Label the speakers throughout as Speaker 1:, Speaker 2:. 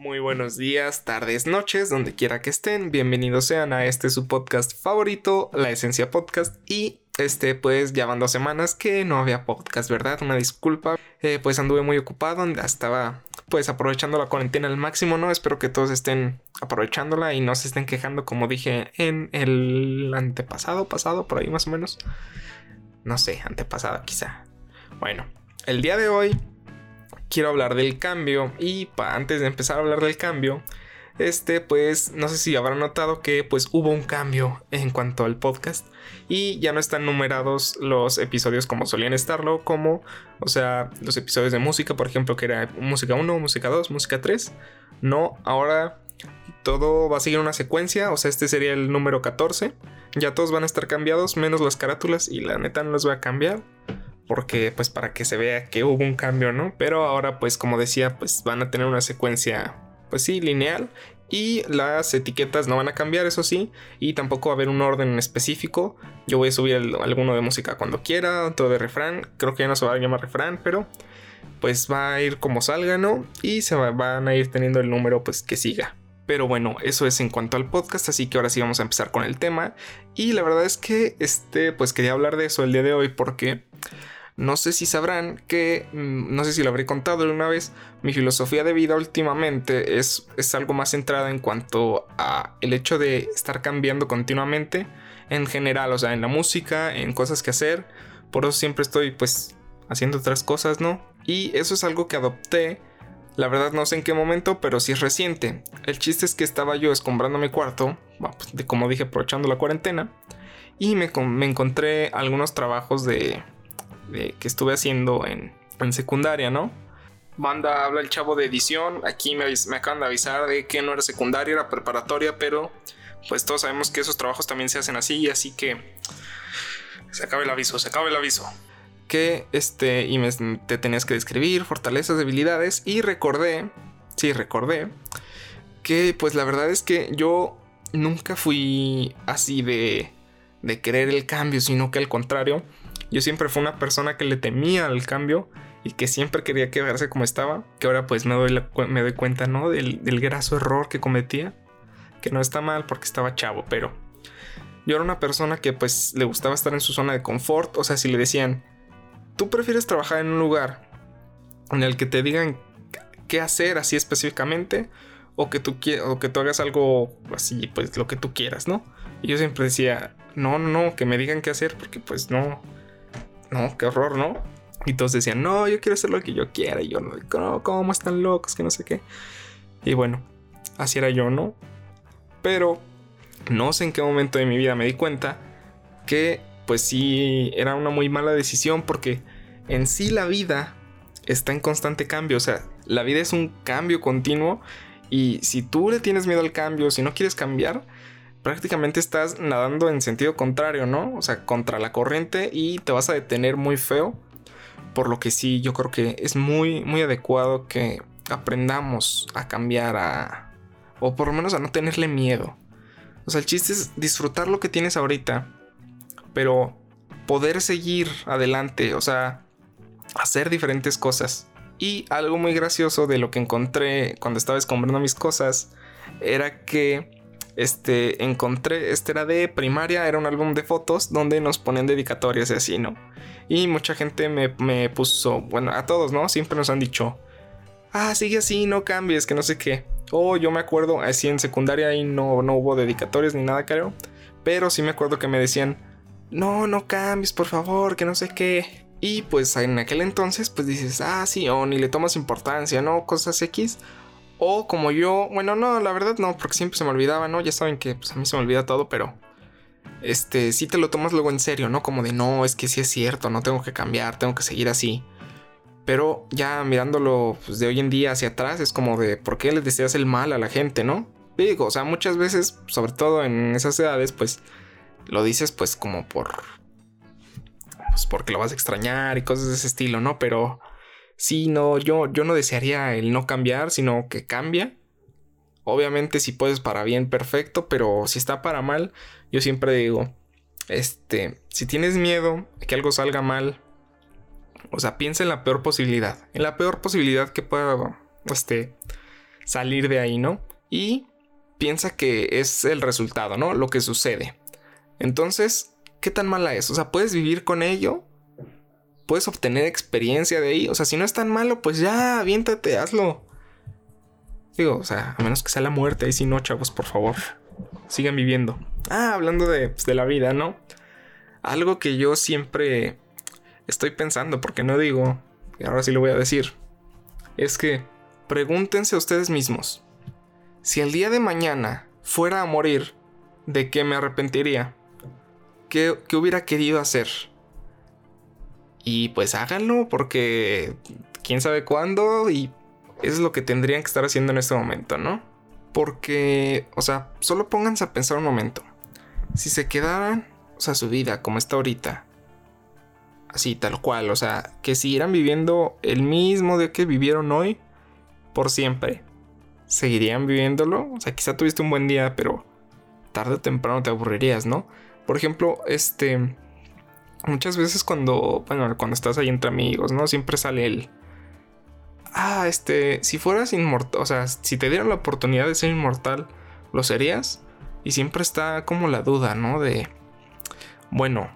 Speaker 1: Muy buenos días, tardes, noches, donde quiera que estén. Bienvenidos sean a este su podcast favorito, La Esencia Podcast. Y este, pues ya van dos semanas que no había podcast, ¿verdad? Una disculpa. Eh, pues anduve muy ocupado, estaba pues aprovechando la cuarentena al máximo, ¿no? Espero que todos estén aprovechándola y no se estén quejando, como dije en el antepasado, pasado, por ahí más o menos. No sé, antepasado quizá. Bueno, el día de hoy quiero hablar del cambio y antes de empezar a hablar del cambio, este pues no sé si habrán notado que pues hubo un cambio en cuanto al podcast y ya no están numerados los episodios como solían estarlo, como o sea, los episodios de música, por ejemplo, que era música 1, música 2, música 3. No, ahora todo va a seguir una secuencia, o sea, este sería el número 14. Ya todos van a estar cambiados, menos las carátulas, y la neta no los voy a cambiar porque pues para que se vea que hubo un cambio, ¿no? Pero ahora pues como decía, pues van a tener una secuencia pues sí, lineal y las etiquetas no van a cambiar, eso sí, y tampoco va a haber un orden específico. Yo voy a subir alguno de música cuando quiera, otro de refrán, creo que ya no se va a llamar refrán, pero pues va a ir como salga, ¿no? Y se van a ir teniendo el número pues que siga. Pero bueno, eso es en cuanto al podcast, así que ahora sí vamos a empezar con el tema. Y la verdad es que este, pues quería hablar de eso el día de hoy porque no sé si sabrán que, mm, no sé si lo habré contado alguna vez, mi filosofía de vida últimamente es, es algo más centrada en cuanto a el hecho de estar cambiando continuamente en general, o sea, en la música, en cosas que hacer. Por eso siempre estoy pues haciendo otras cosas, ¿no? Y eso es algo que adopté. La verdad no sé en qué momento, pero sí es reciente. El chiste es que estaba yo escombrando mi cuarto, pues, como dije, aprovechando la cuarentena. Y me, me encontré algunos trabajos de, que estuve haciendo en, secundaria, ¿no? Banda habla el chavo de edición. Aquí me, me, acaban de avisar de que no era secundaria, era preparatoria, pero pues todos sabemos que esos trabajos también se hacen así, así que se acaba el aviso, se acaba el aviso. Que este, y me, te tenías que describir fortalezas, debilidades, y recordé, sí, recordé, que pues la verdad es que yo nunca fui así de, de querer el cambio, sino que al contrario, yo siempre fui una persona que le temía al cambio y que siempre quería quedarse como estaba. Que ahora pues me doy, me doy cuenta, ¿no? Del, del graso error que cometía. Que no está mal porque estaba chavo, pero yo era una persona que pues le gustaba estar en su zona de confort. O sea, si le decían, tú prefieres trabajar en un lugar en el que te digan qué hacer así específicamente o que tú, o que tú hagas algo así, pues lo que tú quieras, ¿no? Y yo siempre decía, no, no, no, que me digan qué hacer porque pues no, no, qué horror, ¿no? Y todos decían, no, yo quiero hacer lo que yo quiera. Y yo, no, ¿cómo están locos? Que no sé qué. Y bueno, así era yo, ¿no? Pero no sé en qué momento de mi vida me di cuenta que, pues sí, era una muy mala decisión porque en sí la vida está en constante cambio. O sea, la vida es un cambio continuo. Y si tú le tienes miedo al cambio, si no quieres cambiar, prácticamente estás nadando en sentido contrario, ¿no? O sea, contra la corriente y te vas a detener muy feo. Por lo que sí, yo creo que es muy, muy adecuado que aprendamos a cambiar a... o por lo menos a no tenerle miedo. O sea, el chiste es disfrutar lo que tienes ahorita, pero poder seguir adelante, o sea, hacer diferentes cosas. Y algo muy gracioso de lo que encontré cuando estaba escombrando mis cosas era que este, encontré, este era de primaria, era un álbum de fotos donde nos ponen dedicatorias y así, ¿no? Y mucha gente me, me puso, bueno, a todos, ¿no? Siempre nos han dicho, ah, sigue así, no cambies, que no sé qué. O yo me acuerdo, así en secundaria ahí no, no hubo dedicatorias ni nada, creo. Pero sí me acuerdo que me decían, no, no cambies, por favor, que no sé qué. Y pues en aquel entonces, pues dices, ah, sí, o ni le tomas importancia, ¿no? Cosas X. O como yo, bueno, no, la verdad no, porque siempre se me olvidaba, ¿no? Ya saben que pues, a mí se me olvida todo, pero este, sí te lo tomas luego en serio, ¿no? Como de no, es que sí es cierto, no tengo que cambiar, tengo que seguir así. Pero ya mirándolo pues, de hoy en día hacia atrás, es como de por qué les deseas el mal a la gente, ¿no? Digo, o sea, muchas veces, sobre todo en esas edades, pues lo dices pues como por... Pues porque lo vas a extrañar y cosas de ese estilo, ¿no? Pero sí, no, yo, yo no desearía el no cambiar, sino que cambia. Obviamente si puedes para bien, perfecto, pero si está para mal, yo siempre digo, este, si tienes miedo que algo salga mal, o sea, piensa en la peor posibilidad, en la peor posibilidad que pueda, este, salir de ahí, ¿no? Y piensa que es el resultado, ¿no? Lo que sucede. Entonces, ¿qué tan mala es? O sea, puedes vivir con ello, puedes obtener experiencia de ahí. O sea, si no es tan malo, pues ya, aviéntate, hazlo. Digo, o sea, a menos que sea la muerte, ahí si no, chavos, por favor, sigan viviendo. Ah, hablando de, pues, de la vida, ¿no? Algo que yo siempre estoy pensando, porque no digo, y ahora sí lo voy a decir, es que pregúntense a ustedes mismos, si el día de mañana fuera a morir, ¿de qué me arrepentiría? ¿Qué, qué hubiera querido hacer? Y pues háganlo porque quién sabe cuándo y es lo que tendrían que estar haciendo en este momento, ¿no? Porque, o sea, solo pónganse a pensar un momento. Si se quedaran, o sea, su vida como está ahorita, así tal cual, o sea, que siguieran viviendo el mismo día que vivieron hoy por siempre, seguirían viviéndolo. O sea, quizá tuviste un buen día, pero tarde o temprano te aburrirías, ¿no? Por ejemplo, este, muchas veces cuando, bueno, cuando estás ahí entre amigos, ¿no? Siempre sale el, ah, este, si fueras inmortal, o sea, si te dieran la oportunidad de ser inmortal, ¿lo serías? Y siempre está como la duda, ¿no? De, bueno,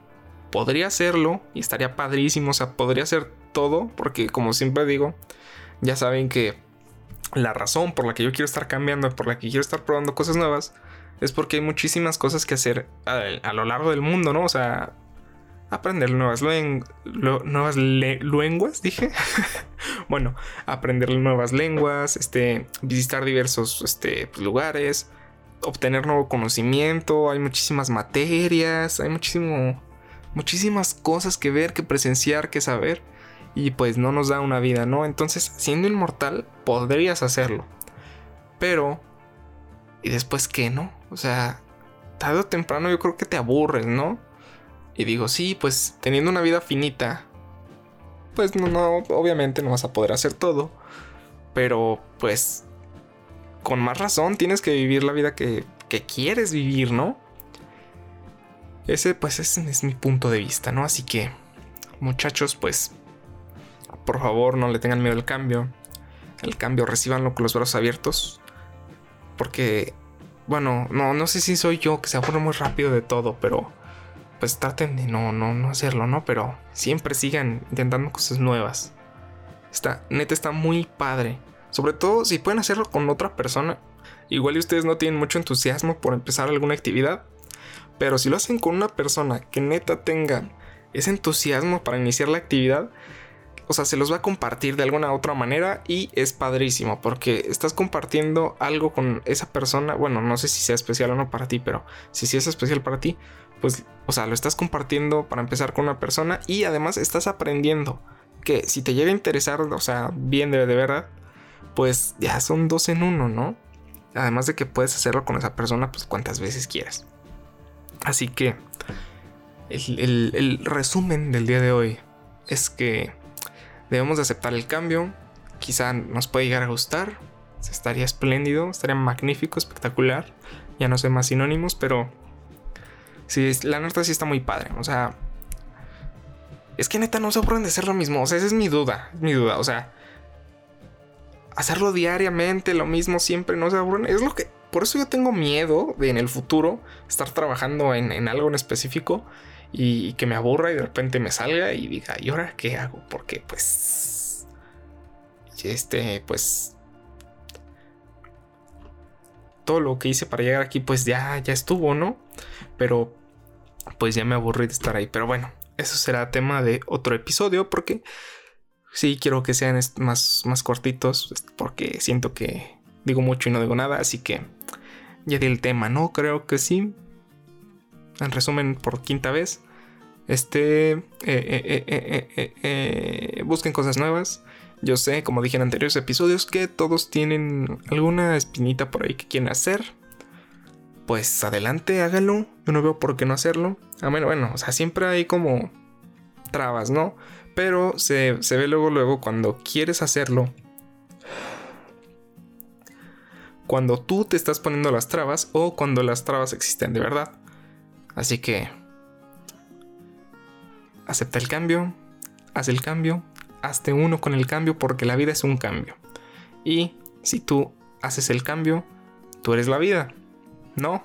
Speaker 1: podría hacerlo y estaría padrísimo, o sea, podría hacer todo, porque como siempre digo, ya saben que la razón por la que yo quiero estar cambiando, por la que quiero estar probando cosas nuevas, es porque hay muchísimas cosas que hacer a, lo largo del mundo, ¿no? O sea, aprender nuevas, nuevas lenguas, dije. bueno, aprender nuevas lenguas, este, visitar diversos este, lugares, obtener nuevo conocimiento, hay muchísimas materias, hay muchísimo muchísimas cosas que ver, que presenciar, que saber. Y pues no nos da una vida, ¿no? Entonces, siendo inmortal, podrías hacerlo. Pero... ¿Y después qué, no? O sea, tarde o temprano yo creo que te aburres, ¿no? Y digo, sí, pues teniendo una vida finita, pues no, no, obviamente no vas a poder hacer todo. Pero pues, con más razón tienes que vivir la vida que, que quieres vivir, ¿no? Ese pues ese es mi punto de vista, ¿no? Así que muchachos pues por favor no le tengan miedo al cambio. El cambio recibanlo con los brazos abiertos. Porque, bueno, no, no sé si soy yo que se aburre muy rápido de todo, pero pues traten de no, no, no hacerlo, ¿no? Pero siempre sigan intentando cosas nuevas. Está, neta, está muy padre. Sobre todo si pueden hacerlo con otra persona. Igual y ustedes no tienen mucho entusiasmo por empezar alguna actividad. Pero si lo hacen con una persona que neta tenga ese entusiasmo para iniciar la actividad, o sea, se los va a compartir de alguna otra manera y es padrísimo porque estás compartiendo algo con esa persona. Bueno, no sé si sea especial o no para ti, pero si sí es especial para ti, pues, o sea, lo estás compartiendo para empezar con una persona y además estás aprendiendo que si te llega a interesar, o sea, bien de, de verdad, pues ya son dos en uno, ¿no? Además de que puedes hacerlo con esa persona, pues cuantas veces quieras. Así que el, resumen del día de hoy es que debemos de aceptar el cambio. Quizá nos puede llegar a gustar. Estaría espléndido, estaría magnífico, espectacular. Ya no sé más sinónimos, pero sí, la neta sí está muy padre. O sea, es que neta no se aburren de hacer lo mismo. O sea, esa es mi duda, mi duda. O sea, hacerlo diariamente, lo mismo siempre, no se aburren. Es lo que por eso yo tengo miedo de en el futuro estar trabajando en, algo en específico y, que me aburra y de repente me salga y diga, ¿y ahora qué hago? Porque pues... Este, pues... Todo lo que hice para llegar aquí pues ya, ya estuvo, ¿no? Pero pues ya me aburrí de estar ahí. Pero bueno, eso será tema de otro episodio porque sí quiero que sean más, más cortitos porque siento que digo mucho y no digo nada, así que ya di el tema, ¿no? Creo que sí. En resumen, por quinta vez. Este. Eh, eh, eh, busquen cosas nuevas. Yo sé, como dije en anteriores episodios, que todos tienen alguna espinita por ahí que quieren hacer. Pues adelante, háganlo. Yo no veo por qué no hacerlo. A ah, bueno, bueno, o sea, siempre hay como trabas, ¿no? Pero se, se ve luego, luego cuando quieres hacerlo cuando tú te estás poniendo las trabas o cuando las trabas existen de verdad. Así que acepta el cambio, haz el cambio, hazte uno con el cambio porque la vida es un cambio. Y si tú haces el cambio, tú eres la vida. ¿No?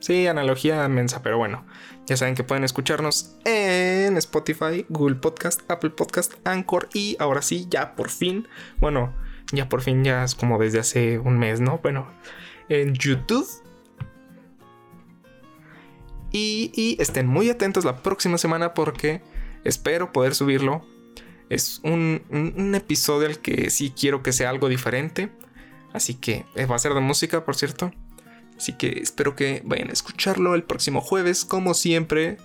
Speaker 1: Sí, analogía mensa, pero bueno. Ya saben que pueden escucharnos en Spotify, Google Podcast, Apple Podcast, Anchor y ahora sí, ya por fin, bueno, ya por fin, ya es como desde hace un mes, ¿no? Bueno, en YouTube. Y, estén muy atentos la próxima semana porque espero poder subirlo. Es un, un episodio al que sí quiero que sea algo diferente. Así que eh, va a ser de música, por cierto. Así que espero que vayan a escucharlo el próximo jueves, como siempre.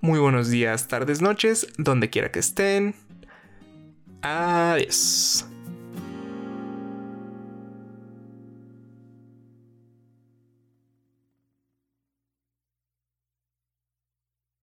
Speaker 1: Muy buenos días, tardes, noches, donde quiera que estén. Adiós.